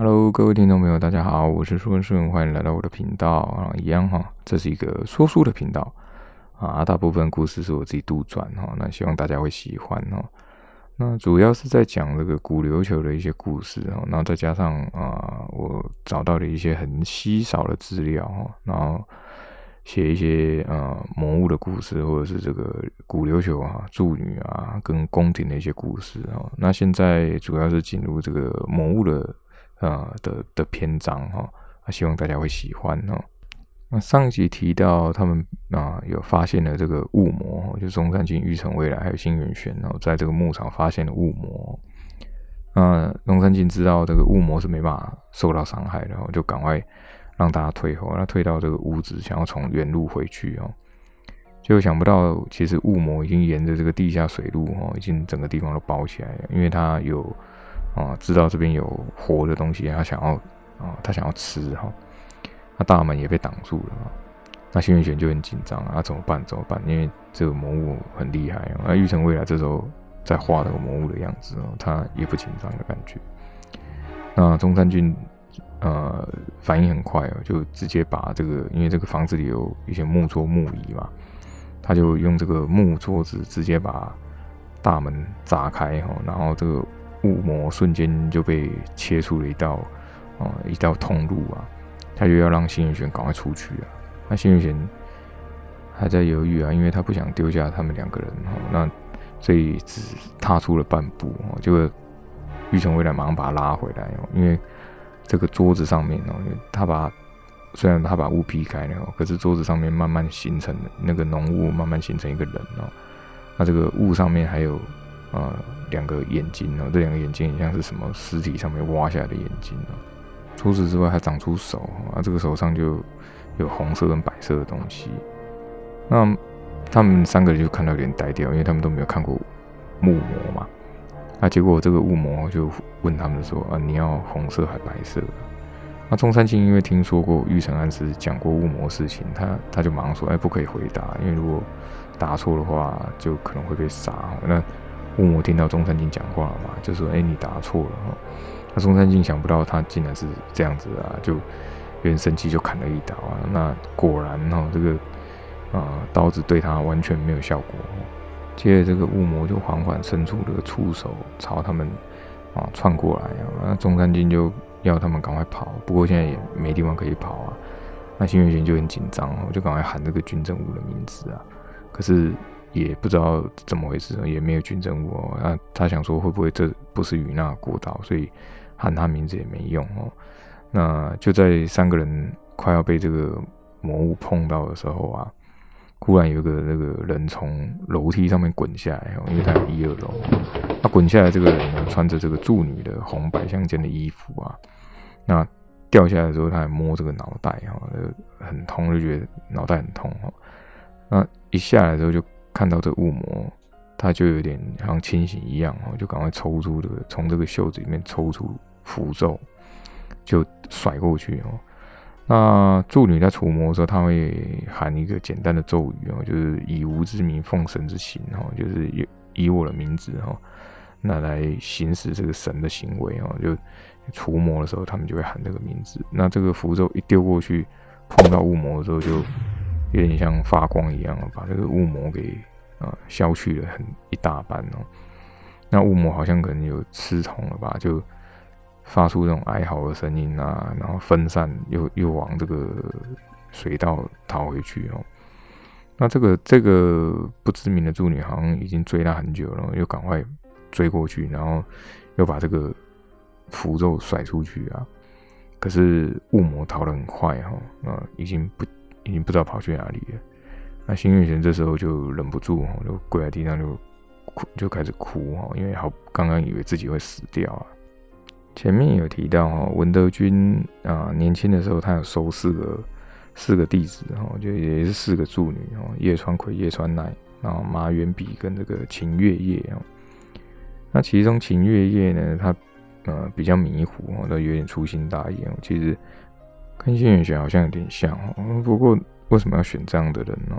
Hello，各位听众朋友，大家好，我是苏文顺，欢迎来到我的频道啊，一样哈，这是一个说书的频道啊，大部分故事是我自己杜撰哈，那希望大家会喜欢哈。那主要是在讲这个古琉球的一些故事哈，然后再加上啊，我找到了一些很稀少的资料哈，然后写一些呃魔物的故事，或者是这个古琉球啊祝女啊跟宫廷的一些故事哈。那现在主要是进入这个魔物的呃的的篇章哈，希望大家会喜欢哈。那上集提到他们啊有发现了这个雾魔，就中山靖、玉成未来还有新元玄，然后在这个牧场发现了雾魔。那中山靖知道这个雾魔是没办法受到伤害的，然后就赶快让大家退后，那退到这个屋子，想要从原路回去哦。就想不到，其实雾魔已经沿着这个地下水路哦，已经整个地方都包起来了，因为他有啊知道这边有活的东西，他想要啊他想要吃哈。那大门也被挡住了？那新元玄就很紧张啊，怎么办？怎么办？因为这个魔物很厉害啊。那玉成未来这时候在画那个魔物的样子哦，他也不紧张的感觉。那中山君呃反应很快哦，就直接把这个，因为这个房子里有一些木桌木椅嘛，他就用这个木桌子直接把大门砸开哈，然后这个雾魔瞬间就被切出了一道哦一道通路啊。他就要让新元玄赶快出去啊！那新元玄还在犹豫啊，因为他不想丢下他们两个人哦。那所以只踏出了半步哦，结果玉成未来马上把他拉回来哦。因为这个桌子上面哦，他把虽然他把雾劈开了，可是桌子上面慢慢形成那个浓雾，慢慢形成一个人哦。那这个雾上面还有呃两个眼睛哦，这两个眼睛很像是什么尸体上面挖下来的眼睛哦。除此之外，还长出手啊！这个手上就有红色跟白色的东西。那他们三个人就看到有点呆掉，因为他们都没有看过木魔嘛。那结果这个雾魔就问他们说：“啊，你要红色还白色？”那中山靖因为听说过玉成安师讲过雾魔事情，他他就马上说：“哎，不可以回答，因为如果答错的话，就可能会被杀。”那雾魔听到中山靖讲话了嘛，就说：“哎，你答错了。”那中山靖想不到他竟然是这样子啊，就有点生气，就砍了一刀啊。那果然哈，这个啊刀子对他完全没有效果。接着这个雾魔就缓缓伸出这个触手朝他们啊窜过来啊。那中山靖就要他们赶快跑，不过现在也没地方可以跑啊。那新元玄就很紧张我，就赶快喊这个军政武的名字啊。可是也不知道怎么回事，也没有军政物哦。那他想说会不会这不是与那国道，所以。喊他名字也没用哦，那就在三个人快要被这个魔物碰到的时候啊，忽然有个那个人从楼梯上面滚下来哦，因为他有一二楼，他滚下来这个人呢，穿着这个祝女的红白相间的衣服啊，那掉下来的时候他还摸这个脑袋哈，很痛，就觉得脑袋很痛哈，那一下来之后就看到这雾魔。他就有点像清醒一样哦，就赶快抽出这个，从这个袖子里面抽出符咒，就甩过去哦。那祝女在除魔的时候，她会喊一个简单的咒语哦，就是以吾之名，奉神之行哦，就是以以我的名字哦，那来行使这个神的行为哦。就除魔的时候，他们就会喊这个名字。那这个符咒一丢过去，碰到雾魔的时候，就有点像发光一样，把这个雾魔给。啊，消去了很一大半哦。那雾魔好像可能有吃痛了吧，就发出这种哀嚎的声音啊，然后分散，又又往这个水道逃回去哦。那这个这个不知名的助女好像已经追他很久了，又赶快追过去，然后又把这个符咒甩出去啊。可是雾魔逃得很快哈，啊，已经不已经不知道跑去哪里了。那新月玄这时候就忍不住就跪在地上就哭，就开始哭哈，因为好刚刚以为自己会死掉啊。前面有提到哈，文德军啊，年轻的时候他有收四个四个弟子哈，就也是四个助女哦，叶川葵、叶川奈，然后马远比跟这个秦月夜哦。那其中秦月夜呢，他呃比较迷糊哦，都有点粗心大意哦，其实跟新月玄好像有点像哦，不过为什么要选这样的人呢？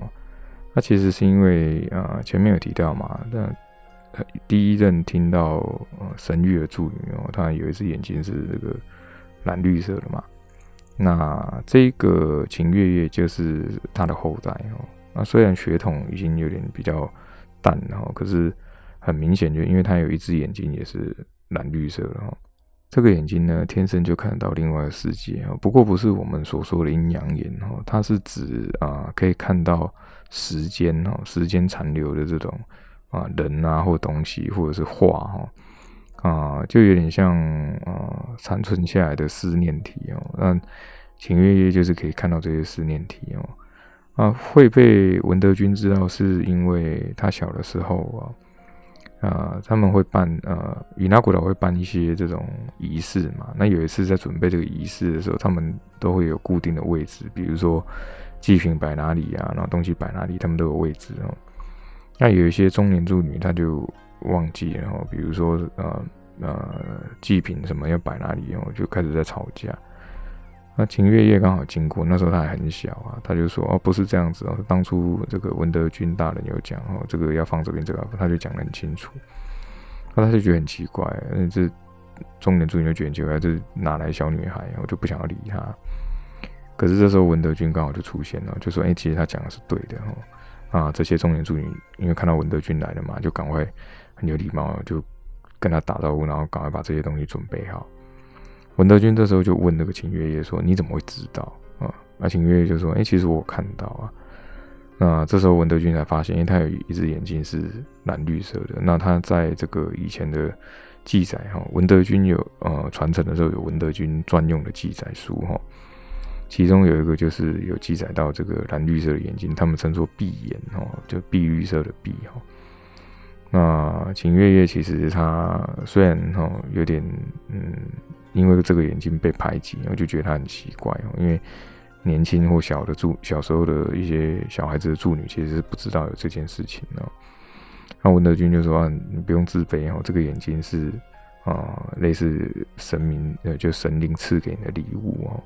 那其实是因为啊，前面有提到嘛，那第一任听到神域的助女哦，他有一只眼睛是这个蓝绿色的嘛。那这个秦月月就是他的后代哦。那虽然血统已经有点比较淡哦，可是很明显，就因为他有一只眼睛也是蓝绿色的哈。这个眼睛呢，天生就看到另外的世界啊。不过不是我们所说的阴阳眼哦，它是指啊可以看到时间哦，时间残留的这种啊人啊或东西或者是画哈啊，就有点像啊残存下来的思念体哦。那秦月夜就是可以看到这些思念体哦。啊，会被文德军知道，是因为他小的时候啊。啊，他们会办呃，与那古岛会办一些这种仪式嘛。那有一次在准备这个仪式的时候，他们都会有固定的位置，比如说祭品摆哪里啊，然后东西摆哪里，他们都有位置哦。那有一些中年妇女，她就忘记然后，比如说呃呃祭品什么要摆哪里，然后就开始在吵架。那秦月夜刚好经过，那时候他还很小啊，他就说：“哦，不是这样子哦，当初这个文德军大人有讲哦，这个要放这边，这个他就讲得很清楚。”那他就觉得很奇怪，那这中年妇女就觉得奇怪，这哪来小女孩？我就不想要理他。可是这时候文德军刚好就出现了，就说：“哎，其实他讲的是对的哦。”啊，这些中年妇女因为看到文德军来了嘛，就赶快很有礼貌，就跟他打招呼，然后赶快把这些东西准备好。文德军这时候就问那个秦月夜说：“你怎么会知道啊？”那秦月夜就说：“哎，其实我看到啊。”那这时候文德军才发现，因为他有一只眼睛是蓝绿色的。那他在这个以前的记载哈，文德军有呃传承的时候有文德军专用的记载书哈，其中有一个就是有记载到这个蓝绿色的眼睛，他们称作碧眼哈，就碧绿色的碧哈。那秦月夜其实他虽然哈有点嗯。因为这个眼睛被排挤，我就觉得他很奇怪哦。因为年轻或小的助小时候的一些小孩子的助女，其实是不知道有这件事情哦。那文德军就说：“你不用自卑哦，这个眼睛是啊，类似神明呃，就神灵赐给你的礼物哦。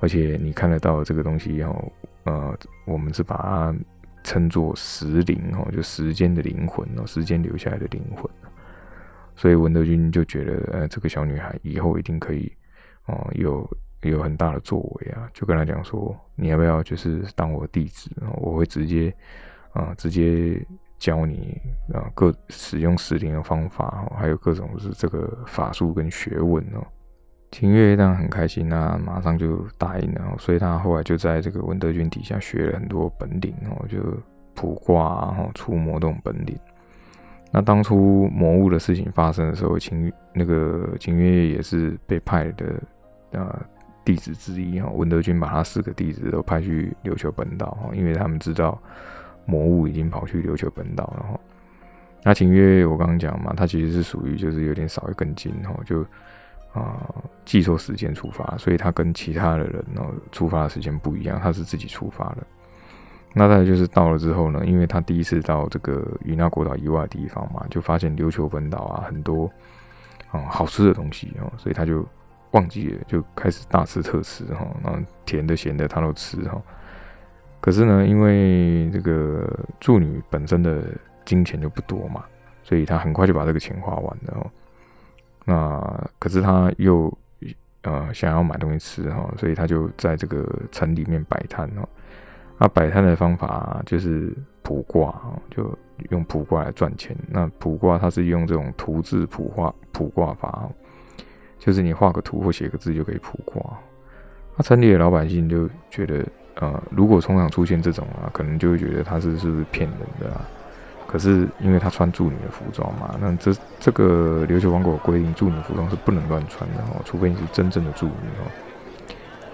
而且你看得到这个东西哦，呃，我们是把它称作时灵哦，就时间的灵魂哦，时间留下来的灵魂。”所以文德军就觉得，呃，这个小女孩以后一定可以，哦，有有很大的作为啊，就跟他讲说，你要不要就是当我弟子，我会直接，啊，直接教你啊，各使用石灵的方法，还有各种是这个法术跟学问哦。秦月当然很开心啊，马上就答应了，所以他后来就在这个文德军底下学了很多本领哦，就卜卦啊，出魔这种本领。那当初魔物的事情发生的时候，秦那个秦月夜也是被派的啊弟子之一哈。文德军把他四个弟子都派去琉球本岛哈，因为他们知道魔物已经跑去琉球本岛了哈。那秦月我刚刚讲嘛，他其实是属于就是有点少一根筋哈，就啊记错时间出发，所以他跟其他的人呢出发的时间不一样，他是自己出发的。那再就是到了之后呢，因为他第一次到这个与那国岛以外的地方嘛，就发现琉球本岛啊很多啊好吃的东西哦，所以他就忘记了，就开始大吃特吃哈，然后甜的咸的他都吃哈。可是呢，因为这个助女本身的金钱就不多嘛，所以他很快就把这个钱花完了。那可是他又呃想要买东西吃哈，所以他就在这个城里面摆摊哦。那摆摊的方法就是卜卦就用卜卦来赚钱。那卜卦它是用这种图字卜画卜卦法，就是你画个图或写个字就可以卜卦。那城里的老百姓就觉得，呃，如果通常出现这种啊，可能就会觉得他是是不是骗人的啊？可是因为他穿助女的服装嘛，那这这个琉球王国规定，助女服装是不能乱穿的哦，除非你是真正的助女哦。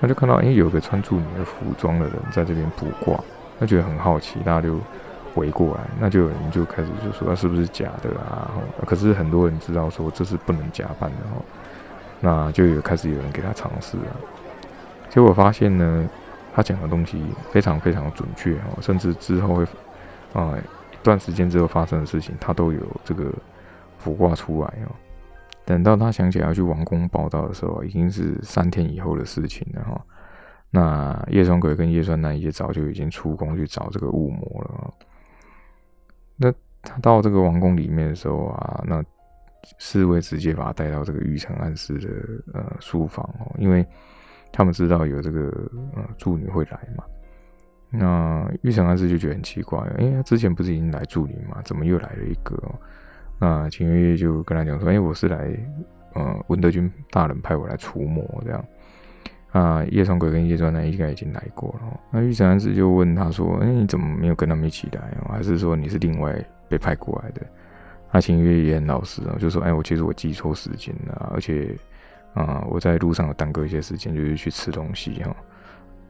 他就看到，哎，有个穿助女的服装的人在这边卜卦，他觉得很好奇，大家就围过来，那就有人就开始就说他是不是假的啊？可是很多人知道说这是不能假扮的哦，那就有开始有人给他尝试了，结果发现呢，他讲的东西非常非常准确哦，甚至之后会啊一段时间之后发生的事情，他都有这个卜卦出来哦。等到他想起来要去王宫报道的时候，已经是三天以后的事情了哈。那叶双鬼跟叶酸男也早就已经出宫去找这个雾魔了。那他到这个王宫里面的时候啊，那侍卫直接把他带到这个玉成安师的呃书房哦，因为他们知道有这个呃助女会来嘛。那玉成安师就觉得很奇怪，哎，之前不是已经来助理嘛，怎么又来了一个？那秦月月就跟他讲说，哎，我是来呃文德军大人派我来除魔这样。啊，叶双鬼跟叶专男应该已经来过了。那玉成安师就问他说，哎，你怎么没有跟他们一起来？还是说你是另外被派过来的？那秦月也很老实啊，就说，哎，我其实我记错时间了，而且啊，我在路上有耽搁一些时间，就是去吃东西哈。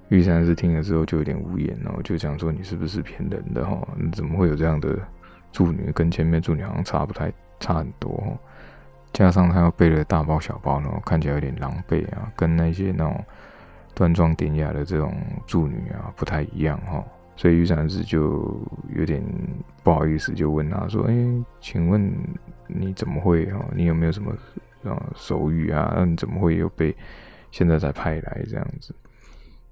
玉山是听了之后就有点无言哦，就讲说你是不是骗人的哈？你怎么会有这样的助女？跟前面助女好像差不太差很多哦。加上她又背了大包小包，然后看起来有点狼狈啊，跟那些那种端庄典雅的这种助女啊不太一样哈。所以玉山子就有点不好意思，就问他说：“哎，请问你怎么会哈？你有没有什么啊手语啊？那你怎么会又被现在才派来这样子？”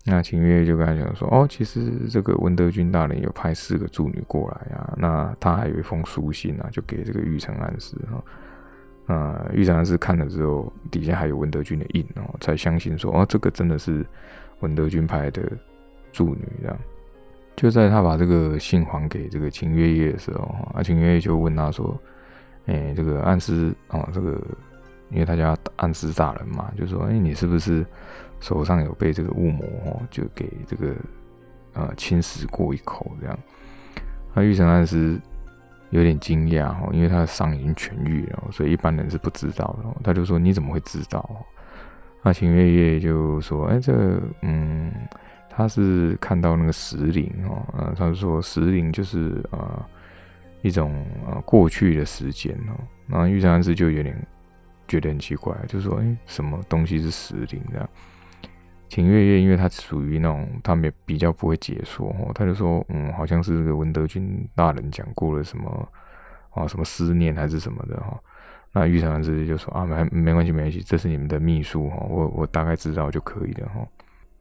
那秦月就跟他讲说：“哦，其实这个文德军大人有派四个助女过来啊，那他还有一封书信啊，就给这个玉成安师哈。啊，玉成安师看了之后，底下还有文德军的印哦，才相信说哦，这个真的是文德军派的助女这样。就在他把这个信还给这个秦月夜的时候，啊，秦月夜就问他说：，哎，这个安师啊，这个因为他叫安师大人嘛，就说：，哎，你是不是？”手上有被这个雾魔哦，就给这个呃侵蚀过一口这样。那玉成安师有点惊讶哈，因为他的伤已经痊愈了，所以一般人是不知道的。他就说：“你怎么会知道？”那秦月月就说：“哎，这嗯，他是看到那个石灵哦，呃，他说石灵就是呃一种呃过去的时间哦。”然后玉成安师就有点觉得很奇怪，就说：“哎，什么东西是石灵这样？”秦月月，因为他属于那种他们比较不会解说哦，他就说，嗯，好像是这个文德军大人讲过了什么啊，什么思念还是什么的哈。那玉成直接就说啊，没没关系，没关系，这是你们的秘书哈，我我大概知道就可以了哈。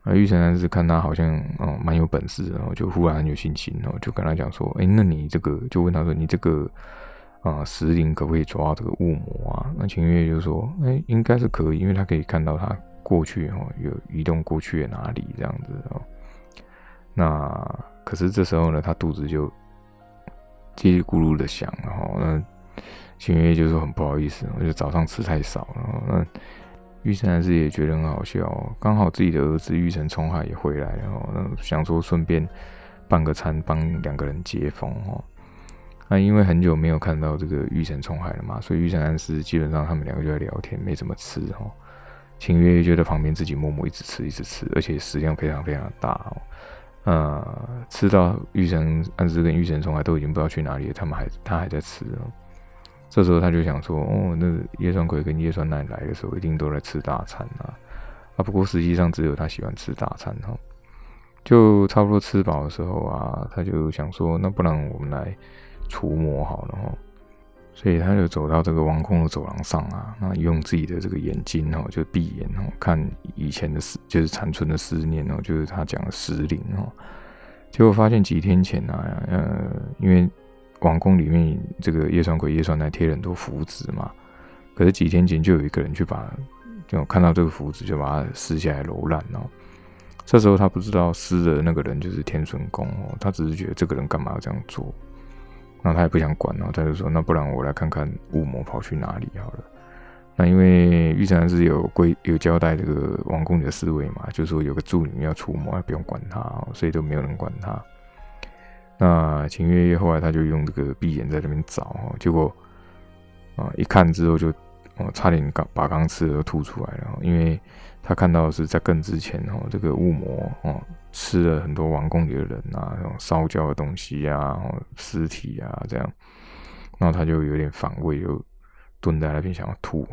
那玉成是看他好像哦蛮有本事，然后就忽然很有信心哦，就跟他讲说，哎，那你这个就问他说，你这个啊石灵可不可以抓这个雾魔啊？那秦月就说，哎，应该是可以，因为他可以看到他。过去哦，有移动过去的哪里这样子哦？那可是这时候呢，他肚子就叽里咕噜的响，然后那秦月就说很不好意思，我就早上吃太少了。那玉成还是也觉得很好笑，刚好自己的儿子玉成冲海也回来，然后那想说顺便办个餐，帮两个人接风哦。那因为很久没有看到这个玉成冲海了嘛，所以玉成安是基本上他们两个就在聊天，没怎么吃哦。秦月就在旁边自己默默一直吃，一直吃，而且食量非常非常大哦。呃，吃到玉成安之跟玉成虫还都已经不知道去哪里了，他们还他还在吃哦。这时候他就想说，哦，那叶川葵跟叶川奈来的时候一定都在吃大餐啊。啊，不过实际上只有他喜欢吃大餐哈。就差不多吃饱的时候啊，他就想说，那不然我们来除魔好了哈。所以他就走到这个王宫的走廊上啊，那用自己的这个眼睛哦，就闭眼哦，看以前的思，就是残存的思念哦，就是他讲的失灵哦。结果发现几天前啊，呃，因为王宫里面这个叶川鬼叶川来贴了很多符纸嘛，可是几天前就有一个人去把，就看到这个符纸就把它撕下来揉烂哦。这时候他不知道撕的那个人就是天孙公哦，他只是觉得这个人干嘛要这样做。那他也不想管后他就说：“那不然我来看看雾魔跑去哪里好了。”那因为玉成是有规有交代这个王宫里的侍卫嘛，就说有个助女要出魔，不用管他，所以都没有人管他。那秦月月后来他就用这个闭眼在那边找，结果啊一看之后就哦差点刚把刚吃的都吐出来了，因为他看到是在更之前哦这个雾魔哦。吃了很多王宫里的人啊，那种烧焦的东西啊，尸体啊，这样，然后他就有点反胃，就蹲在那边想要吐。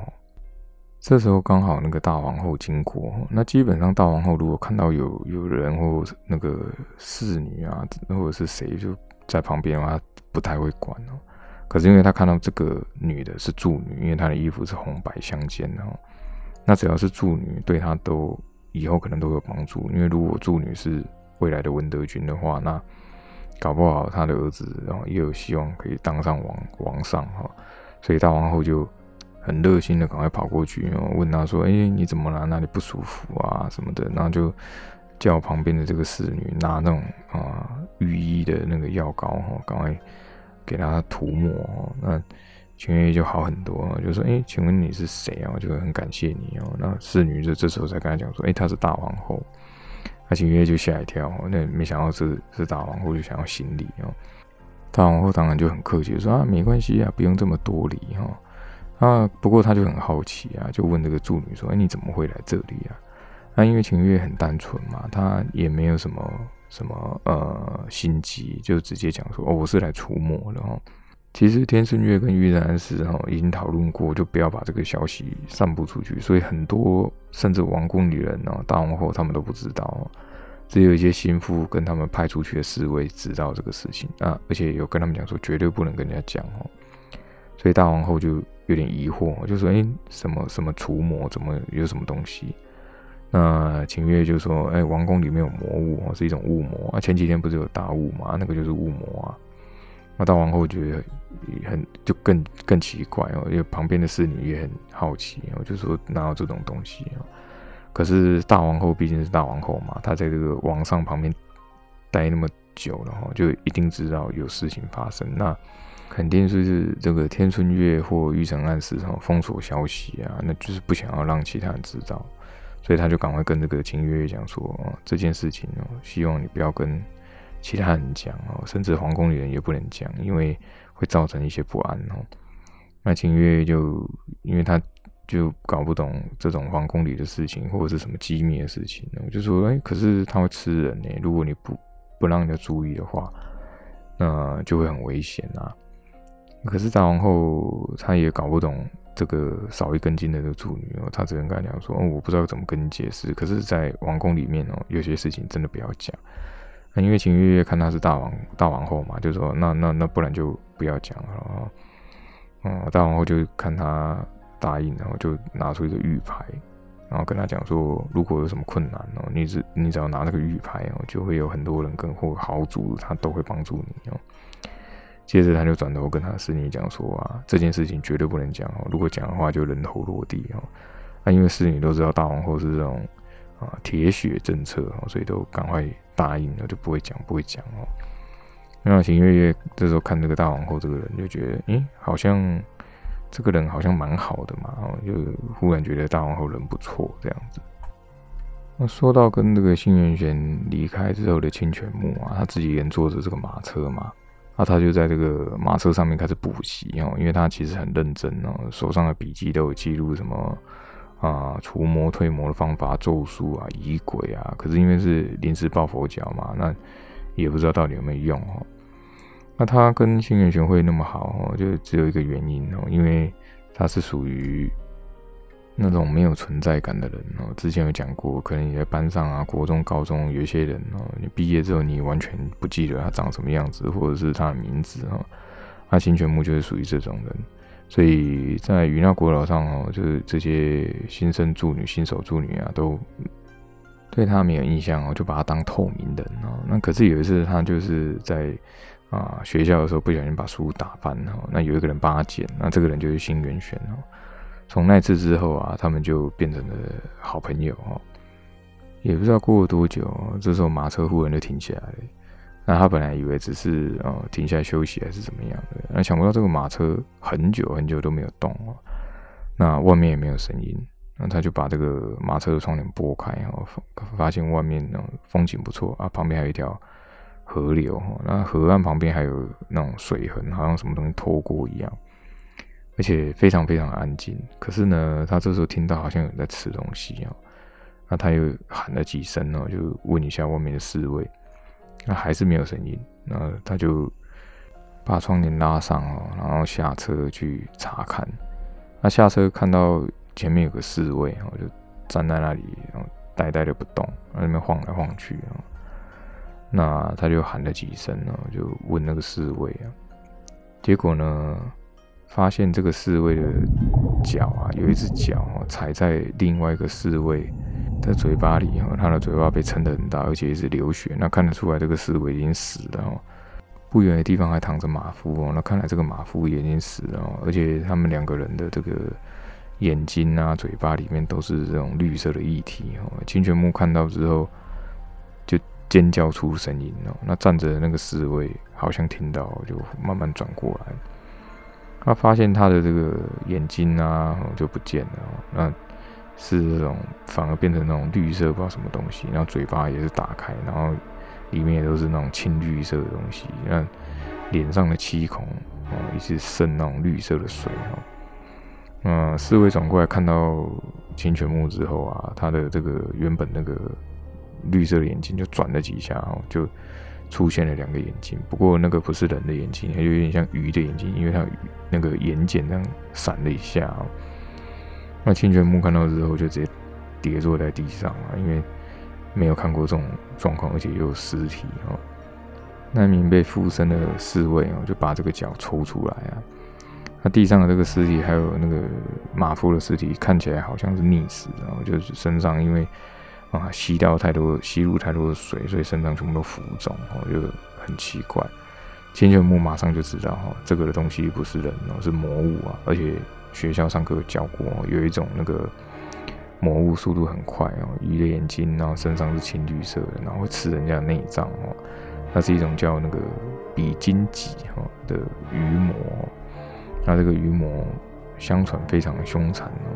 这时候刚好那个大皇后经过，那基本上大皇后如果看到有有人或那个侍女啊，或者是谁就在旁边的话，不太会管哦。可是因为他看到这个女的是助女，因为她的衣服是红白相间的，那只要是助女，对她都。以后可能都有帮助，因为如果祝女是未来的文德君的话，那搞不好他的儿子然后也有希望可以当上王王上哈，所以大皇后就很热心的赶快跑过去，然后问他说：“哎，你怎么了？哪里不舒服啊？什么的？”然后就叫旁边的这个侍女拿那种啊御医的那个药膏哈，赶快给他涂抹。那秦月就好很多，就说：“哎，请问你是谁啊？我就很感谢你哦。”那侍女就这时候才跟他讲说：“哎，她是大皇后。”那秦月就吓一跳，那没想到是是大皇后，就想要行礼哦。大皇后当然就很客气说：“啊，没关系啊，不用这么多礼哈。”啊，不过他就很好奇啊，就问这个助女说：“哎，你怎么会来这里啊？”那因为秦月很单纯嘛，他也没有什么什么呃心机，就直接讲说：“哦，我是来除魔的哈。”其实天顺月跟玉然师哈已经讨论过，就不要把这个消息散布出去，所以很多甚至王宫里人哦、大皇后他们都不知道，只有一些心腹跟他们派出去的侍卫知道这个事情啊，而且有跟他们讲说绝对不能跟人家讲哦，所以大皇后就。有点疑惑，就说：“哎，什么什么除魔，怎么有什么东西？”那秦月就说：“哎，王宫里面有魔物哦，是一种雾魔啊。前几天不是有大雾嘛，那个就是雾魔啊。”那大王后觉得很就更更奇怪哦，因为旁边的侍女也很好奇哦，就说：“哪有这种东西啊？”可是大王后毕竟是大王后嘛，她在这个王上旁边待那么久了哈，就一定知道有事情发生。那肯定是这个天春月或玉成暗示上封锁消息啊，那就是不想要让其他人知道，所以他就赶快跟这个秦月月讲说，这件事情哦，希望你不要跟其他人讲哦，甚至皇宫里人也不能讲，因为会造成一些不安哦。那秦月就因为他就搞不懂这种皇宫里的事情或者是什么机密的事情，我就说，哎，可是他会吃人呢，如果你不不让人家注意的话，那就会很危险啊。可是大皇后她也搞不懂这个少一根筋的这个处女哦，她只能跟他讲说：“哦，我不知道怎么跟你解释。”可是，在王宫里面哦，有些事情真的不要讲。那因为秦月月看他是大王大王后嘛，就说：“那那那不然就不要讲了啊。”哦，大王后就看他答应，然后就拿出一个玉牌，然后跟他讲说：“如果有什么困难哦，你只你只要拿那个玉牌哦，就会有很多人跟或豪族他都会帮助你哦。”接着他就转头跟他侍女讲说啊，这件事情绝对不能讲哦，如果讲的话就人头落地哦。那因为侍女都知道大王后是这种啊铁血政策哦，所以都赶快答应了，就不会讲不会讲哦。那秦月月这时候看这个大皇后这个人，就觉得诶，好像这个人好像蛮好的嘛，就忽然觉得大皇后人不错这样子。那说到跟这个新元玄离开之后的清泉木啊，他自己也坐着这个马车嘛。那他就在这个马车上面开始补习哦，因为他其实很认真哦，手上的笔记都有记录什么啊除魔退魔的方法、咒术啊、仪轨啊。可是因为是临时抱佛脚嘛，那也不知道到底有没有用哦。那他跟星元玄会那么好哦，就只有一个原因哦，因为他是属于。那种没有存在感的人哦，之前有讲过，可能你在班上啊，国中、高中有些人哦，你毕业之后你完全不记得他长什么样子，或者是他的名字哦，那新全木就是属于这种人，所以在云那国岛上哦，就是这些新生助女、新手助女啊，都对他没有印象哦，就把他当透明人哦。那可是有一次他就是在啊学校的时候不小心把书打翻哦，那有一个人帮他捡，那这个人就是新元玄哦。从那次之后啊，他们就变成了好朋友哦。也不知道过了多久，这时候马车忽然就停下来了。那他本来以为只是呃停下来休息还是怎么样的，那想不到这个马车很久很久都没有动哦。那外面也没有声音，那他就把这个马车的窗帘拨开哦，发现外面那种风景不错啊，旁边还有一条河流哈，那河岸旁边还有那种水痕，好像什么东西拖过一样。而且非常非常安静，可是呢，他这时候听到好像有人在吃东西哦，那他又喊了几声哦，就问一下外面的侍卫，那还是没有声音，那他就把窗帘拉上哦，然后下车去查看，那下车看到前面有个侍卫哦，就站在那里，然后呆呆的不动，在那边晃来晃去啊，那他就喊了几声哦，就问那个侍卫啊，结果呢？发现这个侍卫的脚啊，有一只脚踩在另外一个侍卫的嘴巴里哦，他的嘴巴被撑得很大，而且一直流血。那看得出来，这个侍卫已经死了哦。不远的地方还躺着马夫哦，那看来这个马夫也已经死了。而且他们两个人的这个眼睛啊、嘴巴里面都是这种绿色的液体哦。清泉木看到之后就尖叫出声音哦。那站着的那个侍卫好像听到，就慢慢转过来，他发现他的这个眼睛啊就不见了，那是这种反而变成那种绿色，不知道什么东西。然后嘴巴也是打开，然后里面也都是那种青绿色的东西。那脸上的七孔哦，一直渗那种绿色的水哈。嗯，侍卫转过来看到清泉木之后啊，他的这个原本那个绿色的眼睛就转了几下哦，就出现了两个眼睛。不过那个不是人的眼睛，它有点像鱼的眼睛，因为它那个眼睑这样闪了一下哦。那清泉木看到之后就直接跌坐在地上啊，因为没有看过这种状况，而且又有尸体哦。那名被附身的侍卫哦，就把这个脚抽出来啊。那地上的这个尸体，还有那个马夫的尸体，看起来好像是溺死，然后就是身上因为啊吸掉太多、吸入太多的水，所以身上全部都浮肿，哦，就很奇怪。千泉木马上就知道哈，这个的东西不是人哦，是魔物啊。而且学校上课教过，有一种那个魔物速度很快哦，鱼的眼睛，然后身上是青绿色的，然后会吃人家的内脏哦。它是一种叫那个比金棘哈的鱼魔。那这个鱼魔相传非常凶残哦，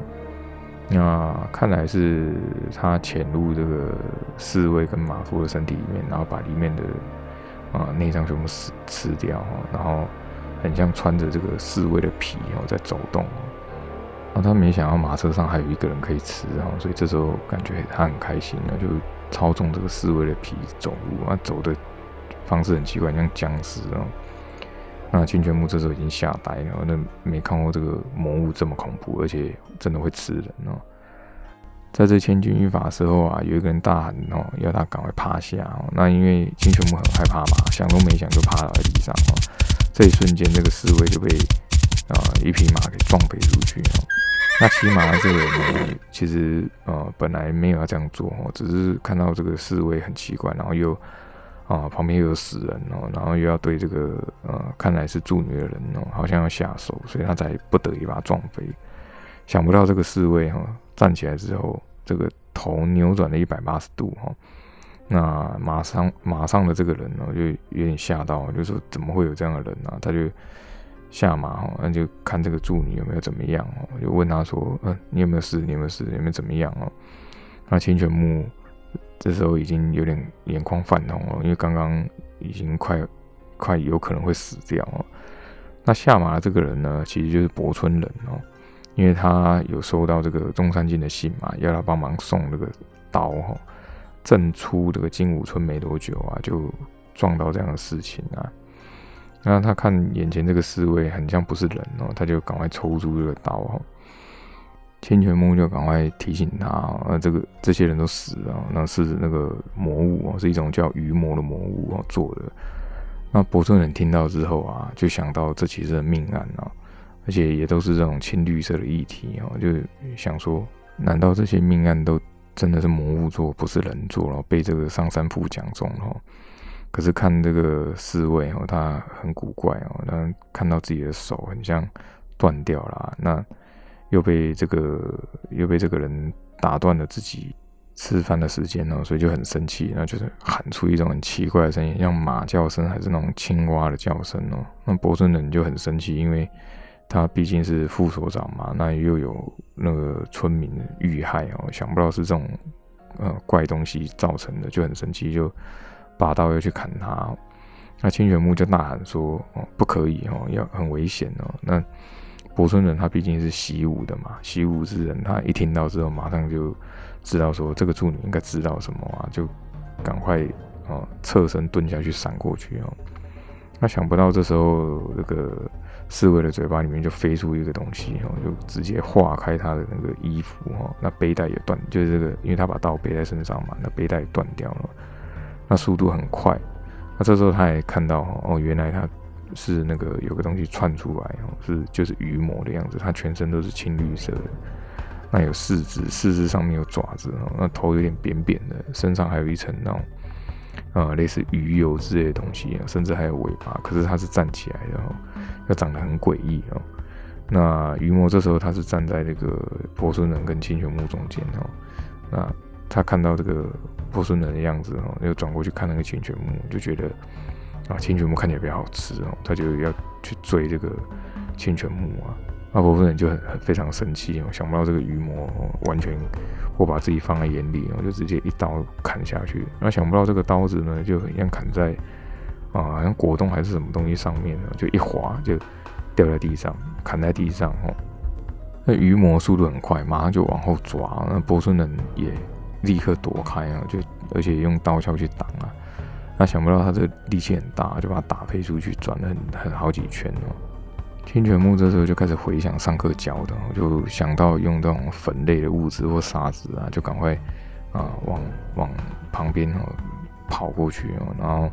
那看来是他潜入这个侍卫跟马夫的身体里面，然后把里面的啊内脏全部吃吃掉哈，然后很像穿着这个侍卫的皮哦在走动，啊他没想到马车上还有一个人可以吃哈，所以这时候感觉他很开心啊，就操纵这个侍卫的皮走路啊，走的方式很奇怪，像僵尸哦。那清泉木这时候已经吓呆了，那没看过这个魔物这么恐怖，而且真的会吃人哦。在这千钧一发的时候啊，有一个人大喊哦，要他赶快趴下哦。那因为清泉木很害怕嘛，想都没想就趴倒在地上哦。这一瞬间，这个侍卫就被啊一匹马给撞飞出去。那骑马这个人呢，其实呃本来没有要这样做，只是看到这个侍卫很奇怪，然后又。啊，旁边又有死人哦，然后又要对这个呃，看来是助女的人哦，好像要下手，所以他才不得已把他撞飞。想不到这个侍卫哈站起来之后，这个头扭转了一百八十度哈，那马上马上的这个人呢就有点吓到，就说怎么会有这样的人呢？他就下马哈，那就看这个助女有没有怎么样哦，就问他说，嗯，你有没有事？你有没有事？有没有怎么样哦？那清泉木。这时候已经有点眼眶泛红了，因为刚刚已经快快有可能会死掉哦。那下马的这个人呢，其实就是博村人哦，因为他有收到这个中山靖的信嘛，要他帮忙送这个刀哈。正出这个金武村没多久啊，就撞到这样的事情啊。那他看眼前这个侍卫很像不是人哦，他就赶快抽出这个刀哦。千泉木就赶快提醒他，啊，这个这些人都死了，那是那个魔物哦，是一种叫鱼魔的魔物哦做的。那博村人听到之后啊，就想到这其实是命案啊，而且也都是这种青绿色的液体哦，就想说，难道这些命案都真的是魔物做，不是人做了？被这个上山父讲中了。可是看这个侍卫哦，他很古怪哦，那看到自己的手很像断掉了，那。又被这个又被这个人打断了自己吃饭的时间哦，所以就很生气，那就是喊出一种很奇怪的声音，像马叫声还是那种青蛙的叫声哦。那博村人就很生气，因为他毕竟是副所长嘛，那又有那个村民遇害哦，想不到是这种呃怪东西造成的，就很生气，就拔刀要去砍他。那清泉木就呐喊说：“哦，不可以哦，要很危险哦。”那博村人他毕竟是习武的嘛，习武之人，他一听到之后，马上就知道说这个助女应该知道什么啊，就赶快啊侧身蹲下去闪过去哦。那想不到这时候这个侍卫的嘴巴里面就飞出一个东西哦，就直接化开他的那个衣服哈，那背带也断，就是这个，因为他把刀背在身上嘛，那背带也断掉了，那速度很快。那这时候他也看到哦，原来他。是那个有个东西窜出来哦，是就是鱼魔的样子，它全身都是青绿色的，那有四肢，四肢上面有爪子哦，那头有点扁扁的，身上还有一层那种啊类似鱼油之类的东西，甚至还有尾巴，可是它是站起来的哦，又长得很诡异哦。那鱼魔这时候他是站在这个波孙人跟清泉木中间哦，那他看到这个波孙人的样子哦，又转过去看那个清泉木，就觉得啊清泉木看起来比较好吃哦，他就要去追这个清泉木啊，那波孙人就很很非常生气哦，想不到这个鱼魔完全不把自己放在眼里我，就直接一刀砍下去，那想不到这个刀子呢就很像砍在啊好像果冻还是什么东西上面呢，就一滑就。掉在地上，砍在地上哦。那鱼魔速度很快，马上就往后抓。那波孙人也立刻躲开啊，就而且用刀鞘去挡啊。那想不到他这力气很大，就把他打飞出去，转了很很好几圈哦。清泉木这时候就开始回想上课教的，就想到用这种粉类的物质或沙子啊，就赶快啊往往旁边哦跑过去哦，然后。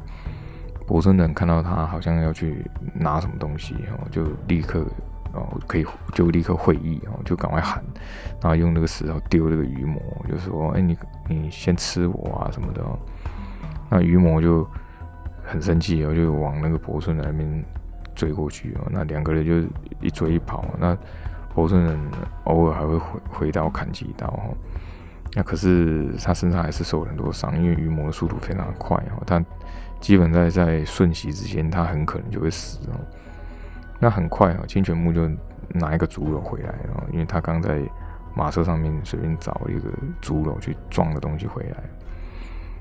博孙人看到他好像要去拿什么东西，哦，就立刻哦可以就立刻会意，哦，就赶快喊，然后用那个石头丢这个鱼魔，就说：“哎，你你先吃我啊什么的。”那鱼魔就很生气，哦，就往那个博孙人那边追过去，哦，那两个人就一追一跑，那博孙人偶尔还会回回刀砍几刀，哦，那可是他身上还是受了很多伤，因为鱼魔的速度非常快，哦，他。基本在在瞬息之间，他很可能就会死哦。那很快啊，清泉木就拿一个竹篓回来了，因为他刚在马车上面随便找一个竹篓去装的东西回来，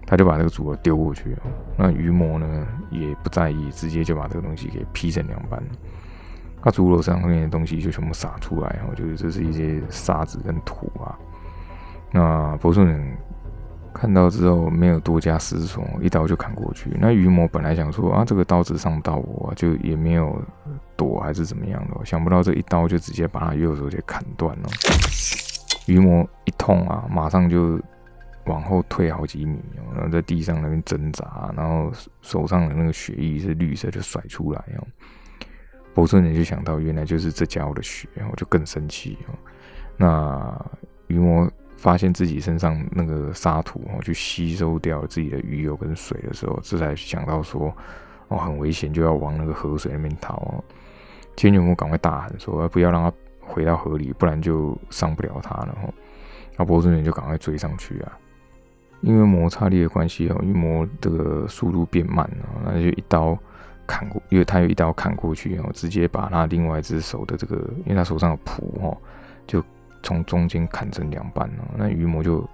他就把这个竹篓丢过去。那鱼魔呢也不在意，直接就把这个东西给劈成两半。那竹篓上面的东西就全部洒出来哦，就是这是一些沙子跟土啊。那博顺人。看到之后没有多加思索，一刀就砍过去。那鱼魔本来想说啊，这个刀子上不到我，就也没有躲还是怎么样的，想不到这一刀就直接把他右手给砍断了。鱼魔一痛啊，马上就往后退好几米，然后在地上那边挣扎，然后手上的那个血液是绿色就甩出来哦。博顺人就想到原来就是这家伙的血，然后就更生气哦。那鱼魔。发现自己身上那个沙土哦，去吸收掉自己的鱼油跟水的时候，这才想到说哦很危险，就要往那个河水那边逃哦。千牛魔赶快大喊说：“不要让他回到河里，不然就伤不了他了。”哈，那波斯人就赶快追上去啊。因为摩擦力的关系哦，鱼魔这个速度变慢了，那就一刀砍过，因为他有一刀砍过去哦，直接把他另外一只手的这个，因为他手上有蹼哦，就。从中间砍成两半了，那鱼魔就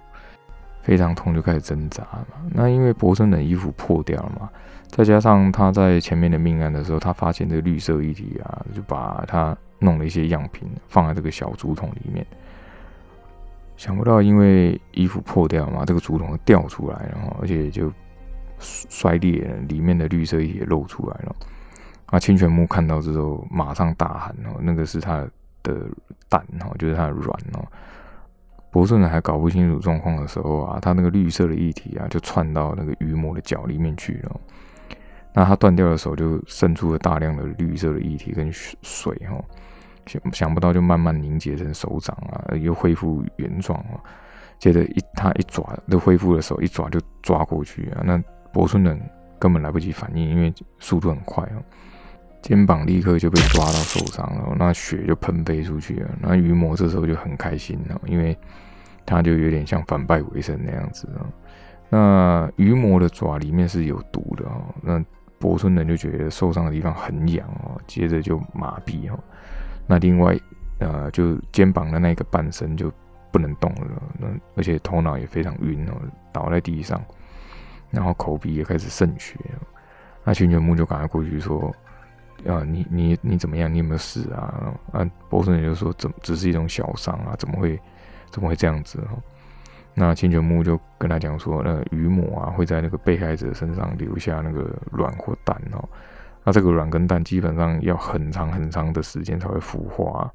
非常痛，就开始挣扎嘛。那因为博森的衣服破掉了嘛，再加上他在前面的命案的时候，他发现这个绿色液体啊，就把他弄了一些样品放在这个小竹筒里面。想不到因为衣服破掉嘛，这个竹筒掉出来然后，而且就摔裂了，里面的绿色液体露出来了。啊，清泉木看到之后，马上大喊哦，那个是他。的蛋哦，就是他的卵哦。博顺还搞不清楚状况的时候啊，他那个绿色的液体啊，就窜到那个鱼魔的脚里面去了。那他断掉的手就渗出了大量的绿色的液体跟水哈，想想不到就慢慢凝结成手掌啊，又恢复原状啊。接着一他一爪都恢复的时候，一爪就抓过去啊。那博春人根本来不及反应，因为速度很快啊。肩膀立刻就被抓到受伤了，那血就喷飞出去了。那鱼魔这时候就很开心了，因为他就有点像反败为胜那样子啊。那鱼魔的爪里面是有毒的啊。那博村人就觉得受伤的地方很痒哦，接着就麻痹哦。那另外呃，就肩膀的那个半身就不能动了，那而且头脑也非常晕哦，倒在地上，然后口鼻也开始渗血。那清泉木就赶快过去说。啊，你你你怎么样？你有没有事啊？啊，波森也就说，怎只是一种小伤啊？怎么会怎么会这样子？那清泉木就跟他讲说，那鱼母啊会在那个被害者身上留下那个卵或蛋哦。那这个卵跟蛋基本上要很长很长的时间才会孵化。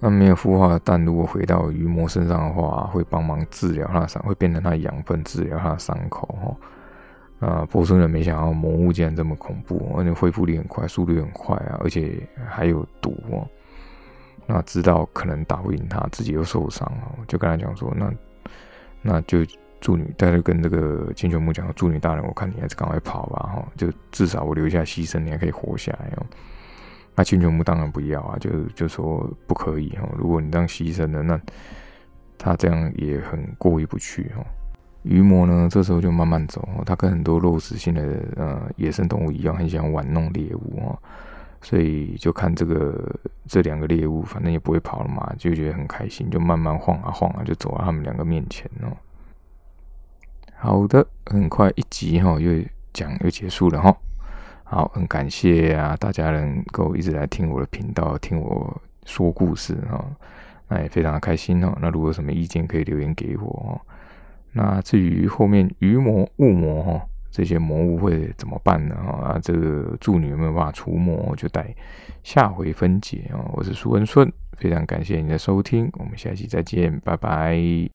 那没有孵化的蛋如果回到鱼魔身上的话，会帮忙治疗它的伤，会变成它养分，治疗它的伤口哈。啊，波斯人没想到魔物竟然这么恐怖，而且恢复力很快，速度很快啊，而且还有毒哦。那知道可能打不赢他，自己又受伤哦，就跟他讲说，那那就祝女，他就跟这个金泉木讲，祝女大人，我看你还是赶快跑吧哈，就至少我留下牺牲，你还可以活下来哦。那青泉木当然不要啊，就就说不可以哈。如果你这样牺牲了，那他这样也很过意不去哈。鱼魔呢，这时候就慢慢走，他跟很多肉食性的呃野生动物一样，很喜欢玩弄猎物哦。所以就看这个这两个猎物，反正也不会跑了嘛，就觉得很开心，就慢慢晃啊晃啊，就走到他们两个面前哦。好的，很快一集哈又讲又结束了哈。好，很感谢啊，大家能够一直来听我的频道，听我说故事哈，那也非常的开心哦。那如果有什么意见，可以留言给我哦。那至于后面鱼魔、雾魔哈这些魔物会怎么办呢？啊，这个祝女有没有办法除魔，就待下回分解哦。我是苏文顺，非常感谢你的收听，我们下期再见，拜拜。